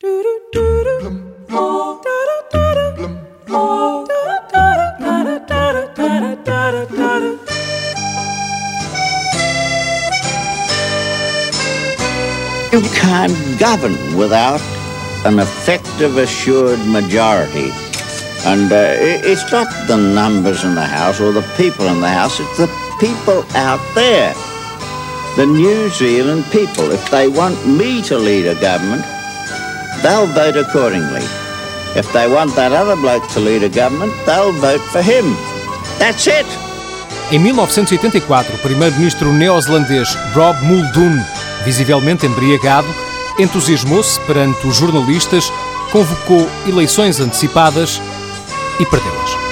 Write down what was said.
You can't govern without an effective, assured majority. And uh, it's not the numbers in the House or the people in the House, it's the people out there. The New Zealand people. If they want me to lead a government, they'll vote accordingly. If they want that other bloke to lead a government, they'll vote for him. That's it. Em 1984, o primeiro-ministro neozelandês Rob Muldoon visivelmente embriagado, entusiasmou-se perante os jornalistas, convocou eleições antecipadas e perdeu-as.